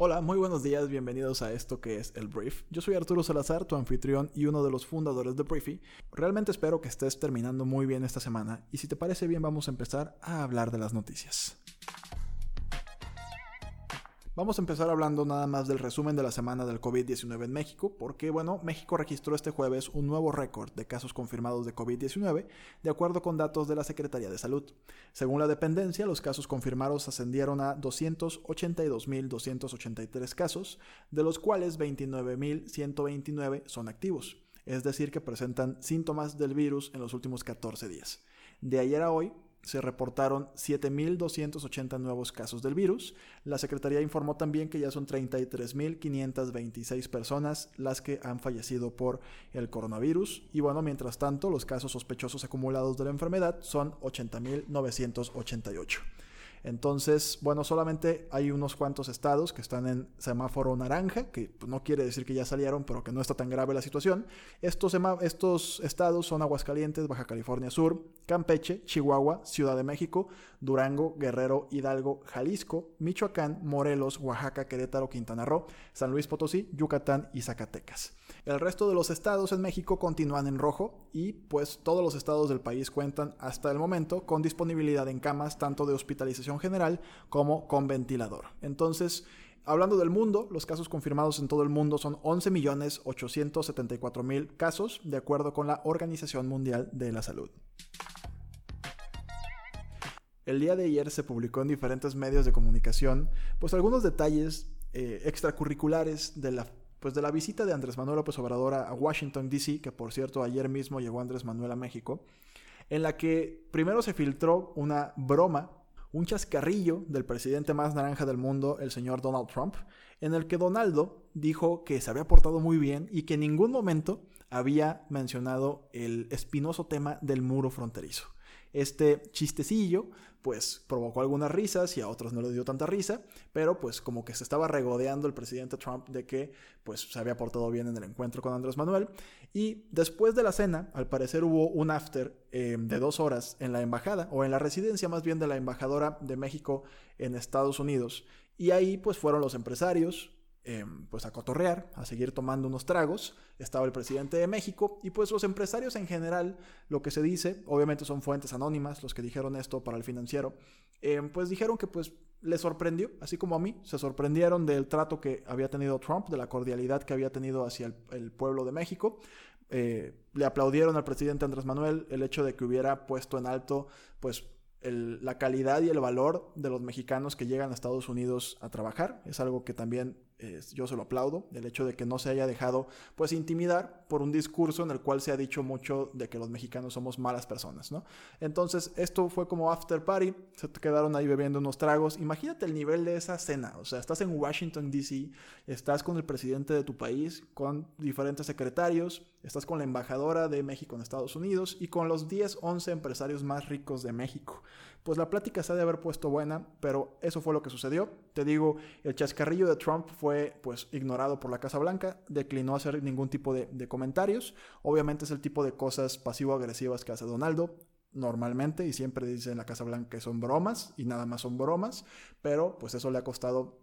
Hola, muy buenos días, bienvenidos a esto que es el Brief. Yo soy Arturo Salazar, tu anfitrión y uno de los fundadores de Briefy. Realmente espero que estés terminando muy bien esta semana y si te parece bien vamos a empezar a hablar de las noticias. Vamos a empezar hablando nada más del resumen de la semana del COVID-19 en México, porque bueno, México registró este jueves un nuevo récord de casos confirmados de COVID-19, de acuerdo con datos de la Secretaría de Salud. Según la dependencia, los casos confirmados ascendieron a 282.283 casos, de los cuales 29.129 son activos, es decir, que presentan síntomas del virus en los últimos 14 días. De ayer a hoy, se reportaron 7.280 nuevos casos del virus. La Secretaría informó también que ya son 33.526 personas las que han fallecido por el coronavirus. Y bueno, mientras tanto, los casos sospechosos acumulados de la enfermedad son 80.988. Entonces, bueno, solamente hay unos cuantos estados que están en semáforo naranja, que no quiere decir que ya salieron, pero que no está tan grave la situación. Estos estados son Aguascalientes, Baja California Sur, Campeche, Chihuahua, Ciudad de México, Durango, Guerrero, Hidalgo, Jalisco, Michoacán, Morelos, Oaxaca, Querétaro, Quintana Roo, San Luis Potosí, Yucatán y Zacatecas. El resto de los estados en México continúan en rojo y pues todos los estados del país cuentan hasta el momento con disponibilidad en camas tanto de hospitalización general como con ventilador. Entonces, Hablando del mundo, los casos confirmados en todo el mundo son 11.874.000 casos, de acuerdo con la Organización Mundial de la Salud. El día de ayer se publicó en diferentes medios de comunicación, pues algunos detalles eh, extracurriculares de la pues de la visita de Andrés Manuel López Obrador a Washington, D.C., que por cierto ayer mismo llegó Andrés Manuel a México, en la que primero se filtró una broma, un chascarrillo del presidente más naranja del mundo, el señor Donald Trump, en el que Donaldo dijo que se había portado muy bien y que en ningún momento había mencionado el espinoso tema del muro fronterizo. Este chistecillo pues provocó algunas risas y a otros no les dio tanta risa, pero pues como que se estaba regodeando el presidente Trump de que pues se había portado bien en el encuentro con Andrés Manuel. Y después de la cena, al parecer hubo un after em, de dos horas en la embajada, o en la residencia más bien de la embajadora de México en Estados Unidos. Y ahí pues fueron los empresarios, Em, pues a cotorrear, a seguir tomando unos tragos. Estaba el presidente de México y pues los empresarios en general, lo que se dice, obviamente son fuentes anónimas los que dijeron esto para el financiero, em, pues dijeron que pues les sorprendió, así como a mí, se sorprendieron del trato que había tenido Trump, de la cordialidad que había tenido hacia el, pueblo de México. Eh, le aplaudieron al presidente Andrés Manuel el hecho de que hubiera puesto en alto pues la calidad y el valor de los mexicanos que llegan a Estados Unidos a trabajar. Es algo que también yo se lo aplaudo, el hecho de que no se haya dejado pues intimidar por un discurso en el cual se ha dicho mucho de que los mexicanos somos malas personas, ¿no? Entonces esto fue como after party, se quedaron ahí bebiendo unos tragos, imagínate el nivel de esa cena, o sea, estás en Washington, D.C., estás con el presidente de tu país, con diferentes secretarios, estás con la embajadora de México en Estados Unidos y con los 10, 11 empresarios más ricos de México pues la plática se ha de haber puesto buena, pero eso fue lo que sucedió. Te digo, el chascarrillo de Trump fue pues ignorado por la Casa Blanca, declinó hacer ningún tipo de, comentarios. Obviamente es el tipo de cosas pasivo-agresivas que hace Donaldo normalmente y siempre dice en la Casa Blanca que son bromas y nada más son bromas, pero pues eso le ha costado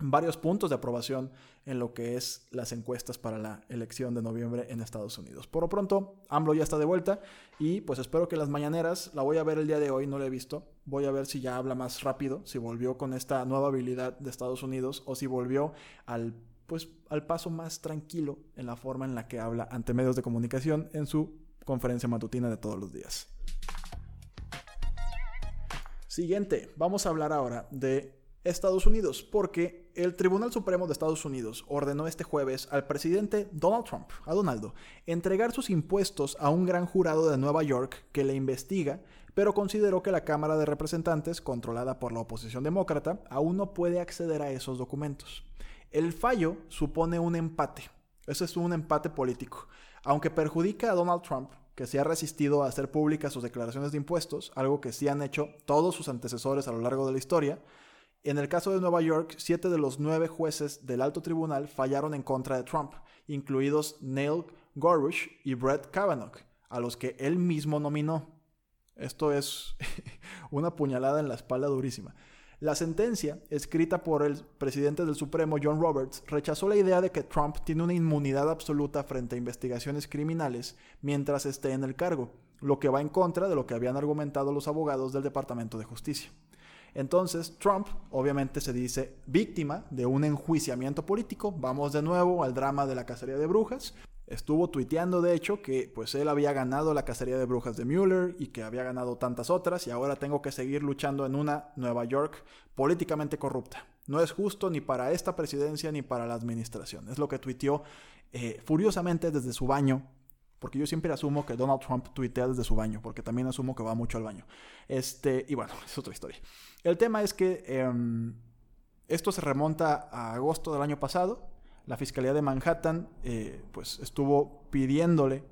varios puntos de aprobación en lo que es las encuestas para la elección de noviembre en Estados Unidos. Por lo pronto, AMLO ya está de vuelta y pues espero que las mañaneras, la voy a ver el día de hoy, no la he visto, voy a ver si ya habla más rápido, si volvió con esta nueva habilidad de Estados Unidos o si volvió al pues al paso más tranquilo en la forma en la que habla ante medios de comunicación en su conferencia matutina de todos los días. Siguiente, vamos a hablar ahora de Estados Unidos, porque el Tribunal Supremo de Estados Unidos ordenó este jueves al presidente Donald Trump, a Donaldo, entregar sus impuestos a un gran jurado de Nueva York que le investiga, pero consideró que la Cámara de Representantes, controlada por la oposición demócrata, aún no puede acceder a esos documentos. El fallo supone un empate, ese es un empate político, aunque perjudica a Donald Trump, que se ha resistido a hacer públicas sus declaraciones de impuestos, algo que sí han hecho todos sus antecesores a lo largo de la historia. En el caso de Nueva York, siete de los nueve jueces del alto tribunal fallaron en contra de Trump, incluidos Neil Gorsuch y Brett Kavanaugh, a los que él mismo nominó. Esto es una puñalada en la espalda durísima. La sentencia, escrita por el presidente del Supremo John Roberts, rechazó la idea de que Trump tiene una inmunidad absoluta frente a investigaciones criminales mientras esté en el cargo, lo que va en contra de lo que habían argumentado los abogados del Departamento de Justicia. Entonces, Trump obviamente se dice víctima de un enjuiciamiento político. Vamos de nuevo al drama de la cacería de brujas. Estuvo tuiteando, de hecho, que pues él había ganado la cacería de brujas de Mueller y que había ganado tantas otras y ahora tengo que seguir luchando en una Nueva York políticamente corrupta. No es justo ni para esta presidencia ni para la administración. Es lo que tuiteó eh, furiosamente desde su baño porque yo siempre asumo que Donald Trump tuitea desde su baño, porque también asumo que va mucho al baño. Este, y bueno, es otra historia. El tema es que em, esto se remonta a agosto del año pasado la Fiscalía de Manhattan eh, pues estuvo pidiéndole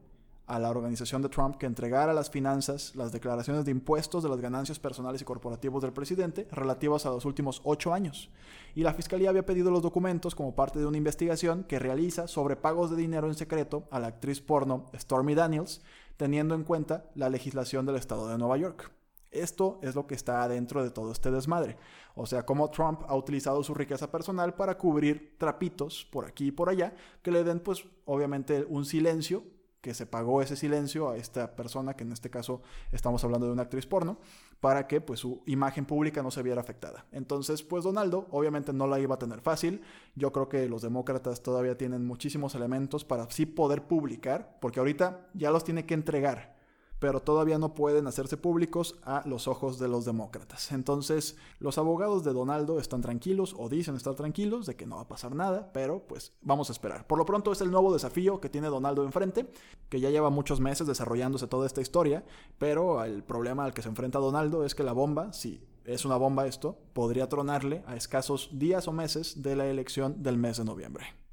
a la organización de Trump que entregara las finanzas, las declaraciones de impuestos de las ganancias personales y corporativos del presidente relativas a los últimos ocho años. Y la Fiscalía había pedido los documentos como parte de una investigación que realiza sobre pagos de dinero en secreto a la actriz porno Stormy Daniels, teniendo en cuenta la legislación del estado de Nueva York. Esto es lo que está dentro de todo este desmadre. O sea, cómo Trump ha utilizado su riqueza personal para cubrir trapitos por aquí y por allá que le den, pues, obviamente un silencio que se pagó ese silencio a esta persona, que en este caso estamos hablando de una actriz porno, para que pues su imagen pública no se viera afectada. Entonces, pues Donaldo obviamente no la iba a tener fácil. Yo creo que los demócratas todavía tienen muchísimos elementos para sí poder publicar, porque ahorita ya los tiene que entregar pero todavía no pueden hacerse públicos a los ojos de los demócratas. Entonces, los abogados de Donaldo están tranquilos o dicen estar tranquilos de que no va a pasar nada, pero pues vamos a esperar. Por lo pronto es el nuevo desafío que tiene Donaldo enfrente, que ya lleva muchos meses desarrollándose toda esta historia, pero el problema al que se enfrenta Donaldo es que la bomba, si es una bomba esto, podría tronarle a escasos días o meses de la elección del mes de noviembre.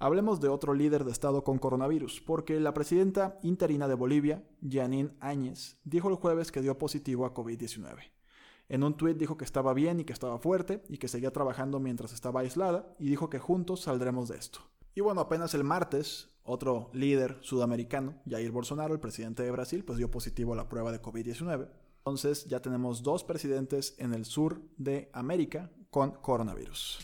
Hablemos de otro líder de Estado con coronavirus, porque la presidenta interina de Bolivia, Janine Áñez, dijo el jueves que dio positivo a COVID-19. En un tuit dijo que estaba bien y que estaba fuerte y que seguía trabajando mientras estaba aislada y dijo que juntos saldremos de esto. Y bueno, apenas el martes, otro líder sudamericano, Jair Bolsonaro, el presidente de Brasil, pues dio positivo a la prueba de COVID-19. Entonces ya tenemos dos presidentes en el sur de América con coronavirus.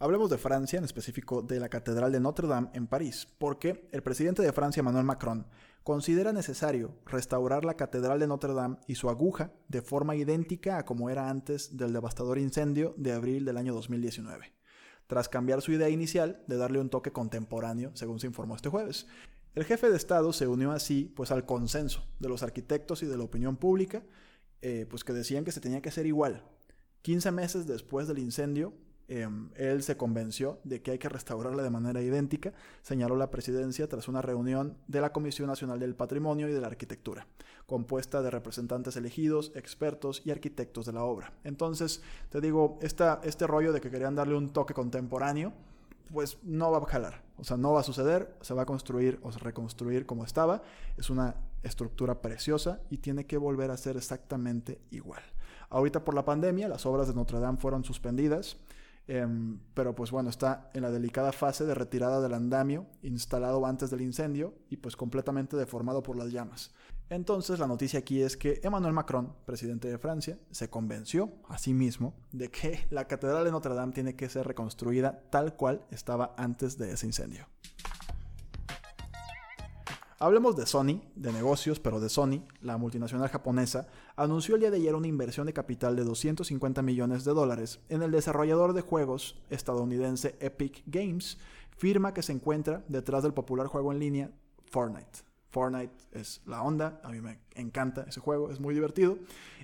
Hablemos de Francia, en específico de la Catedral de Notre Dame en París, porque el presidente de Francia, Emmanuel Macron, considera necesario restaurar la Catedral de Notre Dame y su aguja de forma idéntica a como era antes del devastador incendio de abril del año 2019, tras cambiar su idea inicial de darle un toque contemporáneo, según se informó este jueves. El jefe de Estado se unió así pues, al consenso de los arquitectos y de la opinión pública, eh, pues que decían que se tenía que hacer igual. 15 meses después del incendio, Em, él se convenció de que hay que restaurarla de manera idéntica, señaló la presidencia tras una reunión de la Comisión Nacional del Patrimonio y de la Arquitectura, compuesta de representantes elegidos, expertos y arquitectos de la obra. Entonces, te digo, este rollo de que querían darle un toque contemporáneo, pues no va a jalar, o sea, no va a suceder, se va a construir o reconstruir como estaba, es una estructura preciosa y tiene que volver a ser exactamente igual. Ahorita por la pandemia, las obras de Notre Dame fueron suspendidas, Em, pero pues bueno, está en la delicada fase de retirada del andamio instalado antes del incendio y pues completamente deformado por las llamas. Entonces la noticia aquí es que Emmanuel Macron, presidente de Francia, se convenció a sí mismo de que la Catedral de Notre Dame tiene que ser reconstruida tal cual estaba antes de ese incendio. Hablemos de Sony, de negocios, pero de Sony, la multinacional japonesa, anunció el día de ayer una inversión de capital de 250 millones de dólares en el desarrollador de juegos estadounidense Epic Games, firma que se encuentra detrás del popular juego en línea Fortnite. Fortnite es la onda, a mí me encanta ese juego, es muy divertido.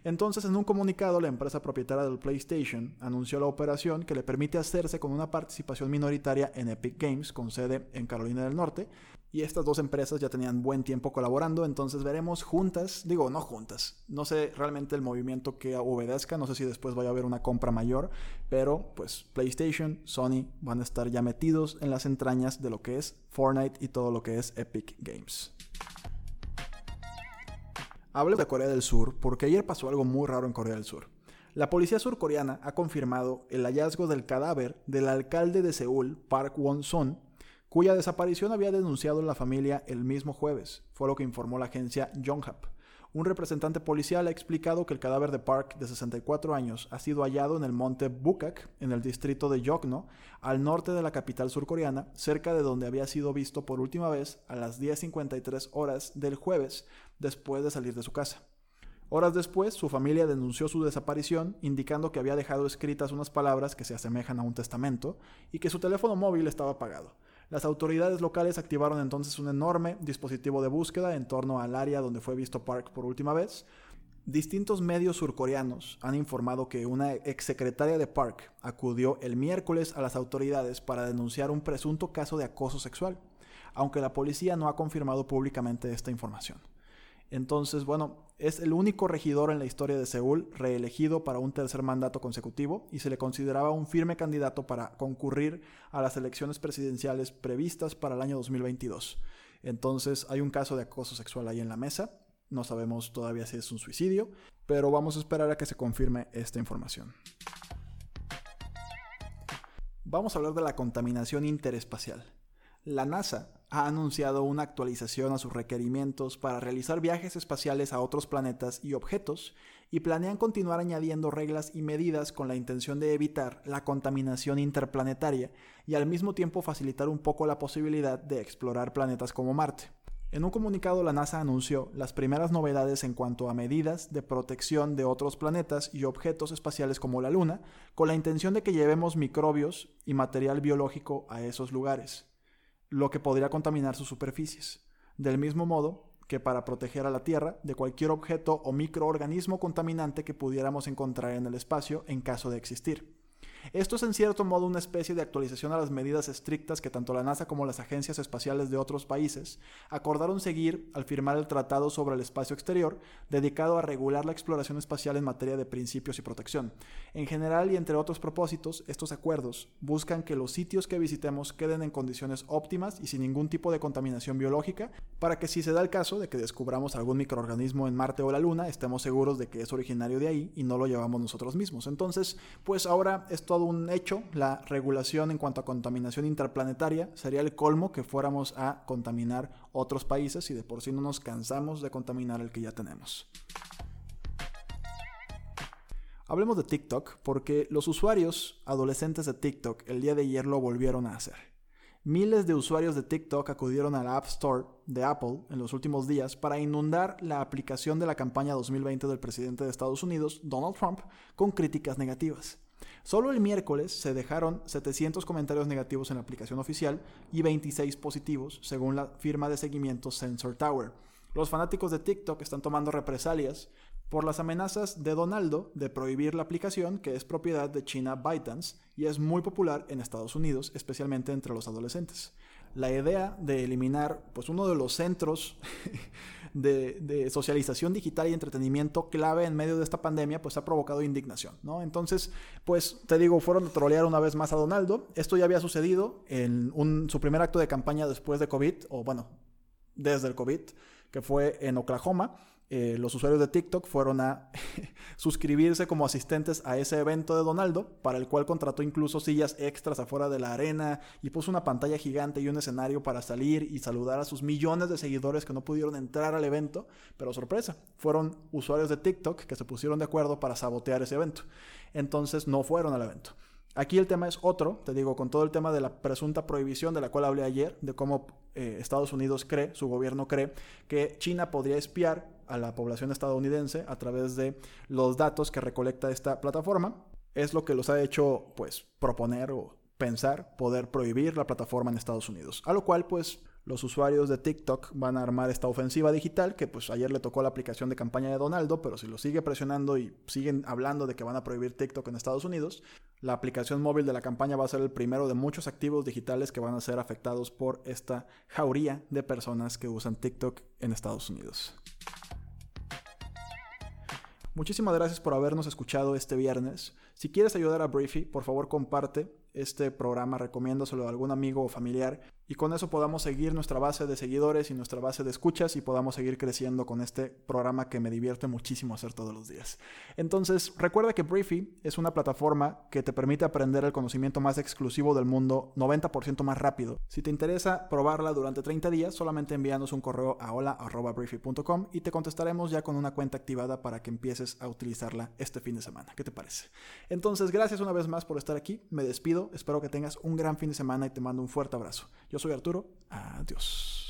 Entonces, en un comunicado, la empresa propietaria del PlayStation anunció la operación que le permite hacerse con una participación minoritaria en Epic Games, con sede en Carolina del Norte, y estas dos empresas ya tenían buen tiempo colaborando, entonces veremos juntas, digo, no juntas, no sé realmente el movimiento que obedezca, no sé si después vaya a haber una compra mayor, pero pues PlayStation, Sony van a estar ya metidos en las entrañas de lo que es Fortnite y todo lo que es Epic Games. Hablo de Corea del Sur porque ayer pasó algo muy raro en Corea del Sur. La policía surcoreana ha confirmado el hallazgo del cadáver del alcalde de Seúl, Park Won-sun, cuya desaparición había denunciado la familia el mismo jueves, fue lo que informó la agencia Yonhap. Un representante policial ha explicado que el cadáver de Park, de 64 años, ha sido hallado en el monte Bukak, en el distrito de Yokno, al norte de la capital surcoreana, cerca de donde había sido visto por última vez a las 10.53 horas del jueves, después de salir de su casa. Horas después, su familia denunció su desaparición, indicando que había dejado escritas unas palabras que se asemejan a un testamento y que su teléfono móvil estaba apagado. Las autoridades locales activaron entonces un enorme dispositivo de búsqueda en torno al área donde fue visto Park por última vez. Distintos medios surcoreanos han informado que una exsecretaria de Park acudió el miércoles a las autoridades para denunciar un presunto caso de acoso sexual, aunque la policía no ha confirmado públicamente esta información. Entonces, bueno, es el único regidor en la historia de Seúl reelegido para un tercer mandato consecutivo y se le consideraba un firme candidato para concurrir a las elecciones presidenciales previstas para el año 2022. Entonces, hay un caso de acoso sexual ahí en la mesa. No sabemos todavía si es un suicidio, pero vamos a esperar a que se confirme esta información. Vamos a hablar de la contaminación interespacial. La NASA ha anunciado una actualización a sus requerimientos para realizar viajes espaciales a otros planetas y objetos y planean continuar añadiendo reglas y medidas con la intención de evitar la contaminación interplanetaria y al mismo tiempo facilitar un poco la posibilidad de explorar planetas como Marte. En un comunicado la NASA anunció las primeras novedades en cuanto a medidas de protección de otros planetas y objetos espaciales como la Luna, con la intención de que llevemos microbios y material biológico a esos lugares lo que podría contaminar sus superficies. Del mismo modo que para proteger a la Tierra de cualquier objeto o microorganismo contaminante que pudiéramos encontrar en el espacio en caso de existir. Esto es en cierto modo una especie de actualización a las medidas estrictas que tanto la NASA como las agencias espaciales de otros países acordaron seguir al firmar el Tratado sobre el Espacio Exterior, dedicado a regular la exploración espacial en materia de principios y protección. En general y entre otros propósitos, estos acuerdos buscan que los sitios que visitemos queden en condiciones óptimas y sin ningún tipo de contaminación biológica, para que si se da el caso de que descubramos algún microorganismo en Marte o la Luna, estemos seguros de que es originario de ahí y no lo llevamos nosotros mismos. Entonces, pues ahora esto todo un hecho la regulación en cuanto a contaminación interplanetaria. Sería el colmo que fuéramos a contaminar otros países y de por sí no nos cansamos de contaminar el que ya tenemos. Hablemos de TikTok porque los usuarios adolescentes de TikTok el día de ayer lo volvieron a hacer. Miles de usuarios de TikTok acudieron a la App Store de Apple en los últimos días para inundar la aplicación de la campaña 2020 del presidente de Estados Unidos, Donald Trump, con críticas negativas. Solo el miércoles se dejaron 700 comentarios negativos en la aplicación oficial y 26 positivos, según la firma de seguimiento Sensor Tower. Los fanáticos de TikTok están tomando represalias por las amenazas de Donaldo de prohibir la aplicación que es propiedad de China ByteDance y es muy popular en Estados Unidos, especialmente entre los adolescentes. La idea de eliminar pues uno de los centros de, socialización digital y entretenimiento clave en medio de esta pandemia, pues ha provocado indignación, ¿no? Entonces, pues te digo, fueron a trolear una vez más a Donaldo. Esto ya había sucedido en su primer acto de campaña después de COVID, o bueno, desde el COVID, que fue en Oklahoma eh, los usuarios de TikTok fueron a suscribirse como asistentes a ese evento de Donaldo, para el cual contrató incluso sillas extras afuera de la arena y puso una pantalla gigante y un escenario para salir y saludar a sus millones de seguidores que no pudieron entrar al evento. Pero sorpresa, fueron usuarios de TikTok que se pusieron de acuerdo para sabotear ese evento. Entonces no fueron al evento. Aquí el tema es otro, te digo, con todo el tema de la presunta prohibición de la cual hablé ayer, de cómo eh, Estados Unidos cree, su gobierno cree, que China podría espiar a la población estadounidense a través de los datos que recolecta esta plataforma. Es lo que los ha hecho, pues, proponer o pensar poder prohibir la plataforma en Estados Unidos. A lo cual, pues, los usuarios de TikTok van a armar esta ofensiva digital que pues ayer le tocó la aplicación de campaña de Donaldo, pero si lo sigue presionando y siguen hablando de que van a prohibir TikTok en Estados Unidos, la aplicación móvil de la campaña va a ser el primero de muchos activos digitales que van a ser afectados por esta jauría de personas que usan TikTok en Estados Unidos. Muchísimas gracias por habernos escuchado este viernes. Si quieres ayudar a Briefy, por favor comparte este programa, recomiéndoselo a algún amigo o familiar y con eso podamos seguir nuestra base de seguidores y nuestra base de escuchas y podamos seguir creciendo con este programa que me divierte muchísimo hacer todos los días. Entonces, recuerda que Briefy es una plataforma que te permite aprender el conocimiento más exclusivo del mundo 90% más rápido. Si te interesa probarla durante 30 días, solamente envíanos un correo a hola.briefy.com y te contestaremos ya con una cuenta activada para que empieces a utilizarla este fin de semana. ¿Qué te parece? Entonces, gracias una vez más por estar aquí. Me despido. Espero que tengas un gran fin de semana y te mando un fuerte abrazo. Yo soy Arturo. Adiós.